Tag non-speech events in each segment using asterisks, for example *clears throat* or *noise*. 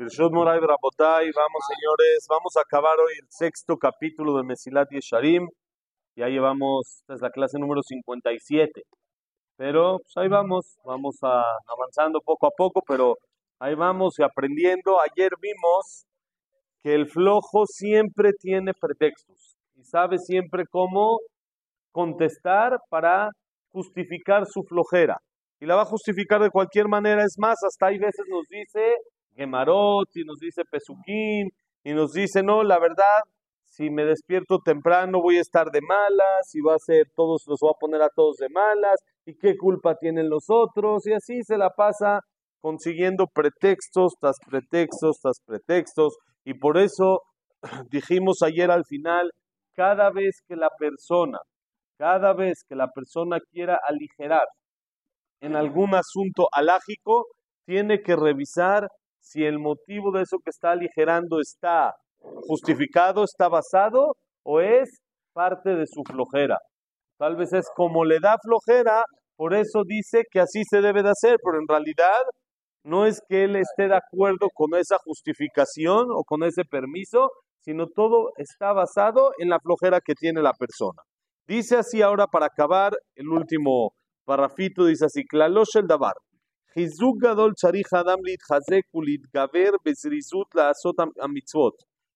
Moray vamos señores, vamos a acabar hoy el sexto capítulo de Mesilat Yesharim. Ya llevamos, esta es la clase número 57. Pero pues ahí vamos, vamos a, avanzando poco a poco, pero ahí vamos y aprendiendo. Ayer vimos que el flojo siempre tiene pretextos y sabe siempre cómo contestar para justificar su flojera. Y la va a justificar de cualquier manera. Es más, hasta hay veces nos dice Gemarot y nos dice Pesuquín y nos dice, no, la verdad, si me despierto temprano voy a estar de malas y va a ser todos, los voy a poner a todos de malas y qué culpa tienen los otros y así se la pasa consiguiendo pretextos tras pretextos tras pretextos y por eso *clears throat* dijimos ayer al final, cada vez que la persona, cada vez que la persona quiera aligerar en algún asunto alágico, tiene que revisar si el motivo de eso que está aligerando está justificado, está basado o es parte de su flojera. Tal vez es como le da flojera, por eso dice que así se debe de hacer, pero en realidad no es que él esté de acuerdo con esa justificación o con ese permiso, sino todo está basado en la flojera que tiene la persona. Dice así ahora para acabar el último parrafito, dice así, el Dabar. חיזוק גדול צריך האדם להתחזק ולהתגבר בזריזות לעשות המצוות,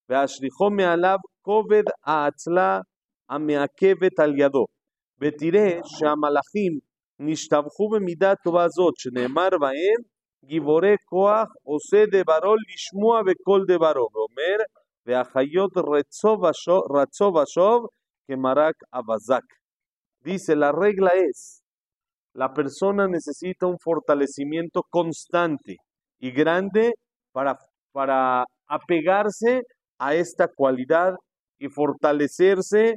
והשליחו מעליו כובד האצלה המעכבת על ידו. ותראה שהמלאכים נשתבחו במידה טובה זאת, שנאמר בהם גיבורי כוח עושה דברו לשמוע בכל דברו, ואומר והחיות רצו ושוב כמרק אבזק. Dice, la regla la persona necesita un fortalecimiento constante y grande para, para apegarse a esta cualidad y fortalecerse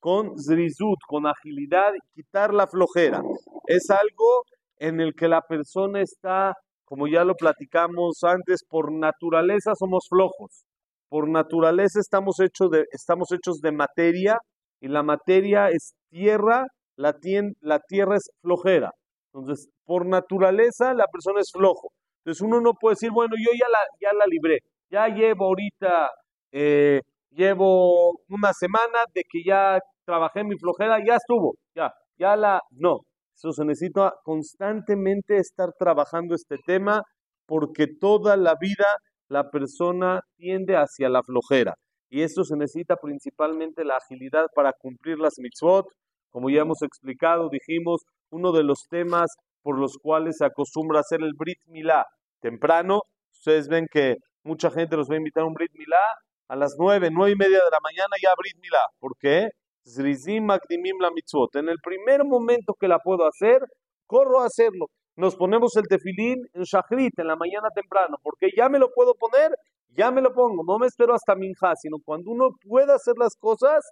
con zrizut, con agilidad quitar la flojera. Es algo en el que la persona está, como ya lo platicamos antes, por naturaleza somos flojos. Por naturaleza estamos hechos de, estamos hechos de materia y la materia es tierra la, tierra es flojera. Entonces, por naturaleza, la persona es flojo. Entonces, uno no puede decir, bueno, yo ya la, ya la libré, ya llevo ahorita, eh, llevo una semana de que ya trabajé mi flojera, ya estuvo, ya, ya la, no. Eso se necesita constantemente estar trabajando este tema porque toda la vida la persona tiende hacia la flojera. Y esto se necesita principalmente la agilidad para cumplir las mitzvot, como ya hemos explicado, dijimos, uno de los temas por los cuales se acostumbra a hacer el Brit Milá temprano. Ustedes ven que mucha gente los va a invitar a un Brit Milá a las nueve, nueve y media de la mañana ya Brit Milá. ¿Por qué? La mitzvot. En el primer momento que la puedo hacer, corro a hacerlo. Nos ponemos el tefilín en Shachrit, en la mañana temprano, porque ya me lo puedo poner, ya me lo pongo. No me espero hasta Minja, sino cuando uno pueda hacer las cosas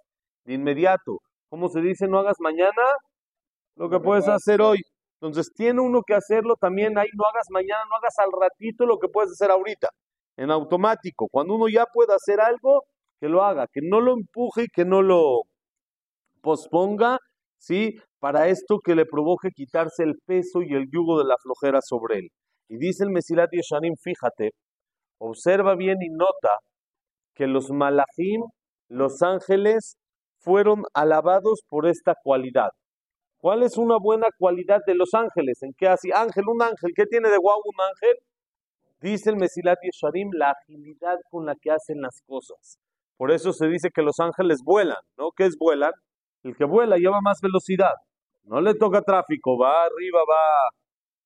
de inmediato. ¿Cómo se dice? No hagas mañana lo que puedes hacer hoy. Entonces tiene uno que hacerlo también ahí, no hagas mañana, no hagas al ratito lo que puedes hacer ahorita, en automático. Cuando uno ya pueda hacer algo, que lo haga, que no lo empuje y que no lo posponga, ¿sí? Para esto que le provoque quitarse el peso y el yugo de la flojera sobre él. Y dice el Mesilat Yeshanim, fíjate, observa bien y nota que los malachim, los ángeles, fueron alabados por esta cualidad. ¿Cuál es una buena cualidad de los ángeles? ¿En qué así? Ángel, un ángel, ¿qué tiene de guau un ángel? Dice el Mesilat Yesharim, la agilidad con la que hacen las cosas. Por eso se dice que los ángeles vuelan, ¿no? ¿Qué es vuelan? El que vuela lleva más velocidad. No le toca tráfico, va arriba, va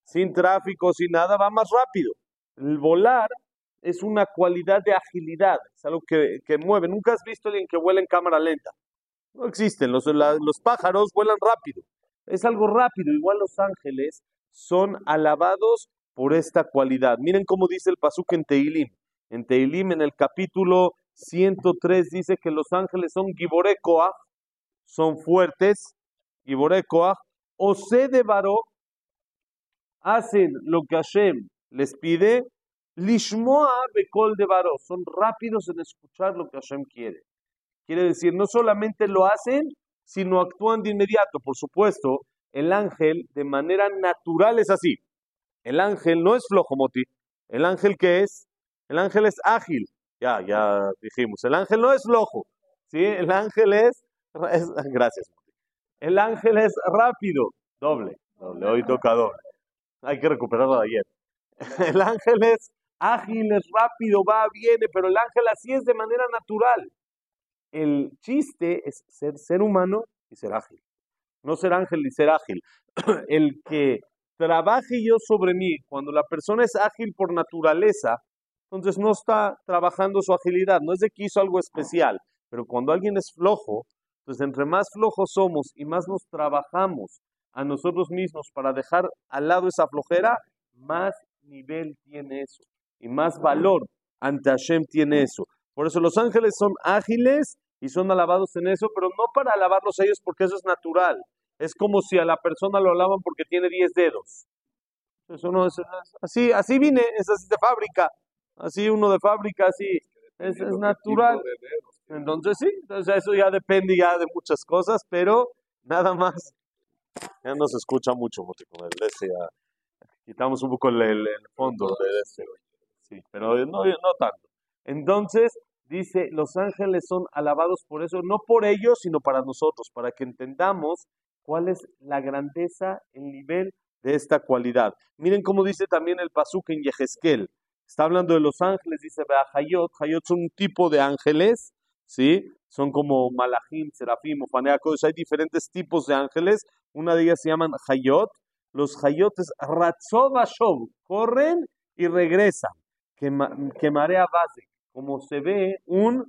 sin tráfico, sin nada, va más rápido. El volar es una cualidad de agilidad, es algo que, que mueve. Nunca has visto alguien que vuela en cámara lenta. No existen, los, pájaros vuelan rápido. Es algo rápido, igual los ángeles son alabados por esta cualidad. Miren cómo dice el Pasuk en Teilim. En Teilim, en el capítulo 103, dice que los ángeles son Giborekoah, son fuertes, Giborekoah, o de hacen lo que Hashem les pide, Lishmoa Bekol de Baró, son rápidos en escuchar lo que Hashem quiere. Quiere decir, no solamente lo hacen, sino actúan de inmediato. Por supuesto, el ángel de manera natural es así. El ángel no es flojo, Moti. El ángel que es El ángel es ágil. Ya, ya dijimos. El ángel no es flojo. ¿sí? El ángel es, Gracias. El ángel es rápido. Doble. Doble. Hoy toca doble. Hay que recuperarlo de ayer. *laughs* El ángel es ágil, es rápido, va, viene, pero el ángel así es de manera natural. El chiste es ser ser humano y ser ágil. No ser ángel y ser ágil. *clears throat* El que trabaje yo sobre mí, cuando la persona es ágil por naturaleza, entonces no está trabajando su agilidad, no es de que hizo algo especial, pero cuando alguien es flojo, pues entre más flojos somos y más nos trabajamos a nosotros mismos para dejar al lado esa flojera, más nivel tiene eso y más valor ante Hashem tiene eso. Por eso los ángeles son ágiles y son alabados en eso, pero no para alabarlos a ellos porque eso es natural. Es como si a la persona lo alaban porque tiene 10 dedos. Eso no es, así, así vine, es así de fábrica. Así uno de fábrica, así es, es natural. Entonces sí, entonces eso ya depende ya de muchas cosas, pero nada más. Ya no se escucha mucho, con el quitamos un poco el, fondo de ese. Sí, pero no, no tanto. Entonces, dice, los ángeles son alabados por eso, no por ellos, sino para nosotros, para que entendamos cuál es la grandeza, el nivel de esta cualidad. Miren cómo dice también el Pasuk en Yehezkel. Está hablando de los ángeles, dice Hayot. Hayot son un tipo de ángeles, ¿sí? Son como Malachim, Serafim, Ofaneacos. Hay diferentes tipos de ángeles. Una de ellas se llaman Hayot. Los Hayotes Ratzovashov corren y regresan. Que marea base, como se ve un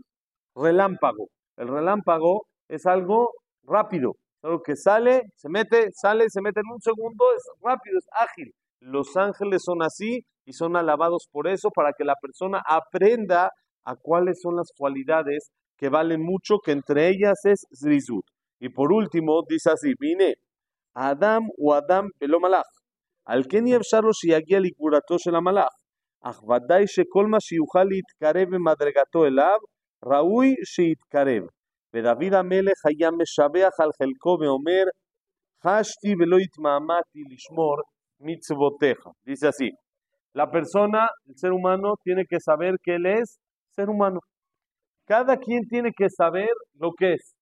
relámpago. El relámpago es algo rápido, algo que sale, se mete, sale, se mete en un segundo, es rápido, es ágil. Los ángeles son así y son alabados por eso, para que la persona aprenda a cuáles son las cualidades que valen mucho, que entre ellas es Zrizut. Y por último, dice así, vine, Adam o Adam el Malach. Al que ni Efsharo el Likurato Malach. אך ודאי שכל מה שיוכל להתקרב במדרגתו אליו, ראוי שיתקרב. ודוד המלך היה משבח על חלקו ואומר, חשתי ולא התמהמהתי לשמור מצוותיך. Dice así, la persona, el ser humano, tiene que saber que él es ser humano. Cada quien tiene que saber lo que es.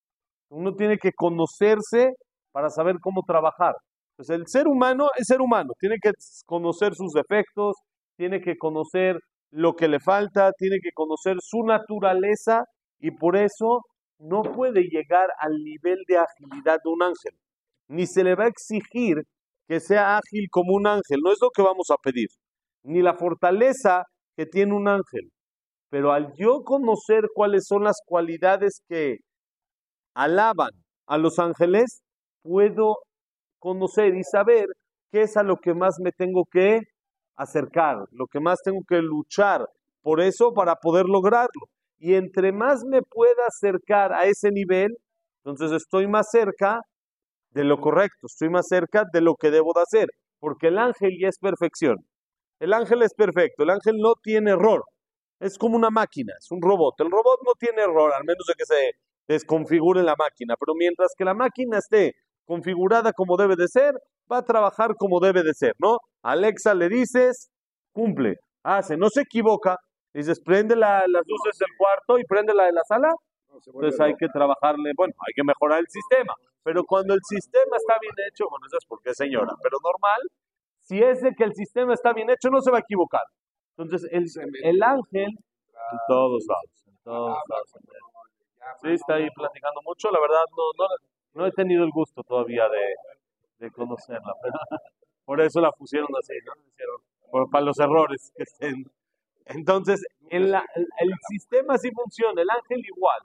Uno tiene que conocerse para saber cómo trabajar. Pues el ser humano es ser humano, tiene que conocer sus defectos, tiene que conocer lo que le falta, tiene que conocer su naturaleza y por eso no puede llegar al nivel de agilidad de un ángel. Ni se le va a exigir que sea ágil como un ángel, no es lo que vamos a pedir, ni la fortaleza que tiene un ángel. Pero al yo conocer cuáles son las cualidades que alaban a los ángeles, puedo conocer y saber qué es a lo que más me tengo que acercar, lo que más tengo que luchar por eso para poder lograrlo. Y entre más me pueda acercar a ese nivel, entonces estoy más cerca de lo correcto, estoy más cerca de lo que debo de hacer, porque el ángel ya es perfección. El ángel es perfecto, el ángel no tiene error, es como una máquina, es un robot. El robot no tiene error, al menos de que se desconfigure la máquina, pero mientras que la máquina esté configurada como debe de ser, va a trabajar como debe de ser, ¿no? Alexa le dices, cumple, hace, no se equivoca, dices, prende las luces del cuarto y prende la de la sala, entonces hay que trabajarle, bueno, hay que mejorar el sistema. Pero cuando el sistema está bien hecho, bueno, eso es porque señora, pero normal, si es de que el sistema está bien hecho, no se va a equivocar. Entonces, el, el ángel, en todos lados, en todos lados. Sí, está ahí platicando mucho, la verdad no, no, no he tenido el gusto todavía de, de conocerla, pero *laughs* por eso la pusieron así, ¿no? para los errores que estén. Entonces, en la, el sistema sí funciona, el ángel igual.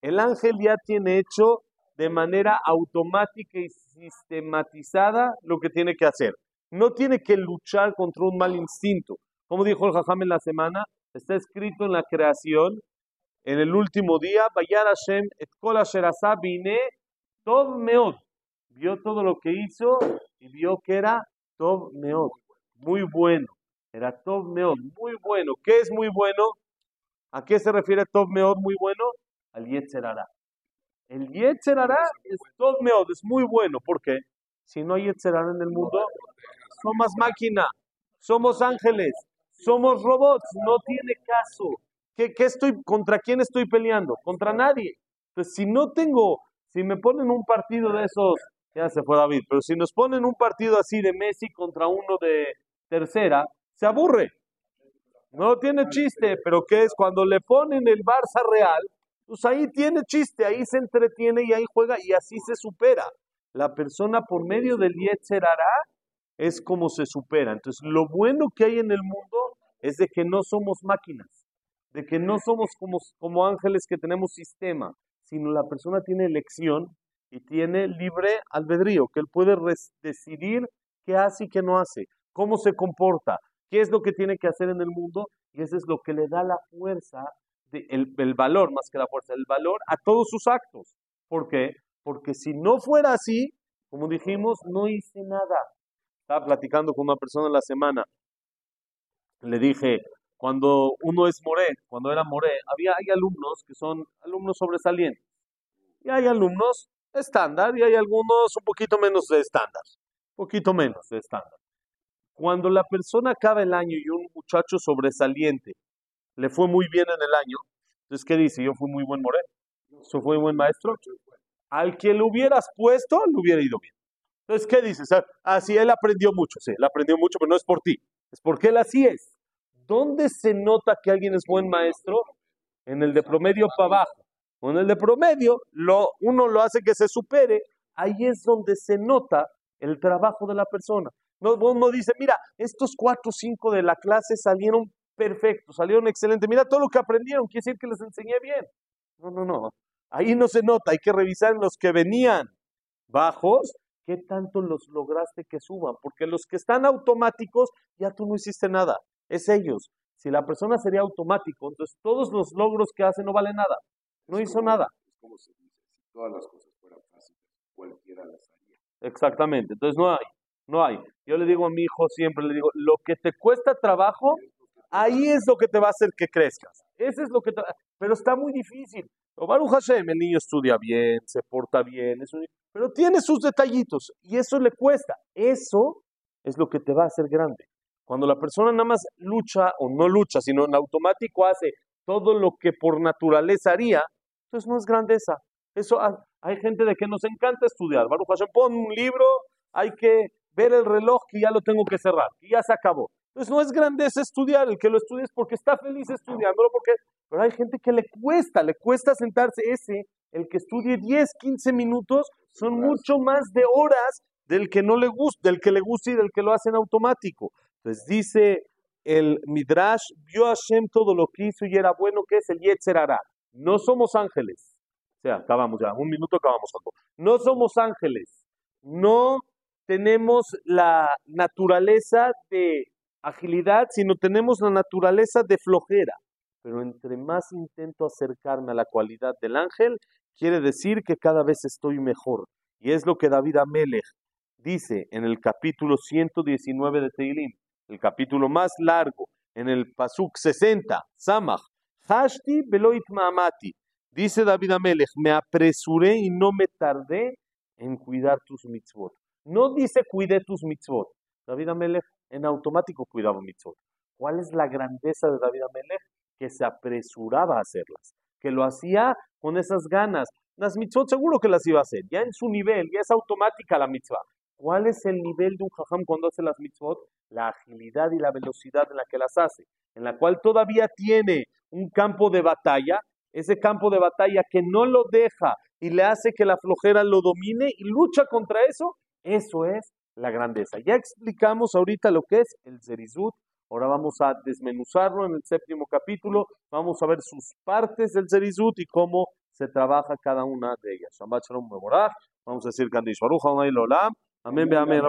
El ángel ya tiene hecho de manera automática y sistematizada lo que tiene que hacer. No tiene que luchar contra un mal instinto. Como dijo el Jajam en la semana, está escrito en la creación, en el último día, Bayar Hashem et kol Meod. Vio todo lo que hizo y vio que era Tov Meod. Muy bueno. Era Tov Meod, muy bueno. ¿Qué es muy bueno? ¿A qué se refiere Tov Meod, muy bueno? al Yetzerara. El Yetzerara es todo meod, es muy bueno. ¿Por qué? Si no hay Yetzerara en el mundo, somos máquina, somos ángeles. Somos robots, no tiene caso. ¿Qué, qué estoy, ¿Contra quién estoy peleando? Contra nadie. Entonces, si no tengo, si me ponen un partido de esos, ya se fue David, pero si nos ponen un partido así de Messi contra uno de tercera, se aburre. No tiene chiste, pero ¿qué es? Cuando le ponen el Barça Real, pues ahí tiene chiste, ahí se entretiene y ahí juega y así se supera. La persona por medio del Yetzer es como se supera. Entonces, lo bueno que hay en el mundo es de que no somos máquinas, de que no somos como, como ángeles que tenemos sistema, sino la persona tiene elección y tiene libre albedrío, que él puede decidir qué hace y qué no hace, cómo se comporta, qué es lo que tiene que hacer en el mundo, y eso es lo que le da la fuerza, el, el valor más que la fuerza, el valor a todos sus actos. ¿Por qué? Porque si no fuera así, como dijimos, no hice nada. Estaba platicando con una persona en la semana. Le dije, cuando uno es moré, cuando era moré, había, hay alumnos que son alumnos sobresalientes. Y hay alumnos estándar y hay algunos un poquito menos de estándar. Poquito menos de estándar. Cuando la persona acaba el año y un muchacho sobresaliente le fue muy bien en el año, entonces, ¿qué dice? Yo fui muy buen moré. ¿Yo fui buen maestro? Al que le hubieras puesto, le hubiera ido bien. Entonces, ¿qué dices? Ah, sí, él aprendió mucho, sí, él aprendió mucho, pero no es por ti, es porque él así es. ¿Dónde se nota que alguien es buen maestro? En el de promedio para abajo. En el de promedio, uno lo hace que se supere, ahí es donde se nota el trabajo de la persona. No, uno dice, mira, estos cuatro o cinco de la clase salieron perfectos, salieron excelentes. Mira todo lo que aprendieron, quiere decir que les enseñé bien. No, no, no. Ahí no se nota, hay que revisar los que venían bajos, qué tanto los lograste que suban, porque los que están automáticos, ya tú no hiciste nada, es ellos. Si la persona sería automático, entonces todos los logros que hace no valen nada, no hizo nada. Es como se dice, si todas las cosas fueran fáciles, cualquiera las haría. Exactamente, entonces no hay, no hay. Yo le digo a mi hijo siempre, le digo, lo que te cuesta trabajo, ahí es lo que te va a hacer que crezcas. Ese es lo que te... Pero está muy difícil. O Baruch Hashem, el niño estudia bien, se porta bien, pero tiene sus detallitos y eso le cuesta. Eso es lo que te va a hacer grande. Cuando la persona nada más lucha o no lucha, sino en automático hace todo lo que por naturaleza haría, entonces no es grandeza. Eso hay gente de que nos encanta estudiar. Baruch Hashem, pon un libro, hay que ver el reloj que ya lo tengo que cerrar, y ya se acabó. Entonces no es grandeza estudiar, el que lo estudia es porque está feliz estudiándolo, porque, pero hay gente que le cuesta, le cuesta sentarse ese, el que estudie 10, 15 minutos, son mucho más de horas del que no le gusta, del que le gusta y del que lo hace en automático. Entonces dice el Midrash, vio a Hashem todo lo que hizo y era bueno, que es el Yetzer No somos ángeles. O sea, acabamos ya, un minuto acabamos algo. No somos ángeles. No tenemos la naturaleza de agilidad, sino tenemos la naturaleza de flojera. Pero entre más intento acercarme a la cualidad del ángel, quiere decir que cada vez estoy mejor. Y es lo que David Amelech dice en el capítulo 119 de Teilim, el capítulo más largo, en el Pasuk 60, Samach, Hashti Beloit Maamati. Dice David Amelech, me apresuré y no me tardé en cuidar tus mitzvot. No dice cuide tus mitzvot. David Amelech en automático cuidaba mitzvot. ¿Cuál es la grandeza de David Amelech? Que se apresuraba a hacerlas, que lo hacía con esas ganas. Las mitzvot seguro que las iba a hacer, ya en su nivel, ya es automática la mitzvah. ¿Cuál es el nivel de un jajam cuando hace las mitzvot? La agilidad y la velocidad en la que las hace, en la cual todavía tiene un campo de batalla, ese campo de batalla que no lo deja y le hace que la flojera lo domine y lucha contra eso, eso es la grandeza. Ya explicamos ahorita lo que es el Zerizut. Ahora vamos a desmenuzarlo en el séptimo capítulo. Vamos a ver sus partes del Zerizut y cómo se trabaja cada una de ellas. Vamos a decir Baruch Amén, amén.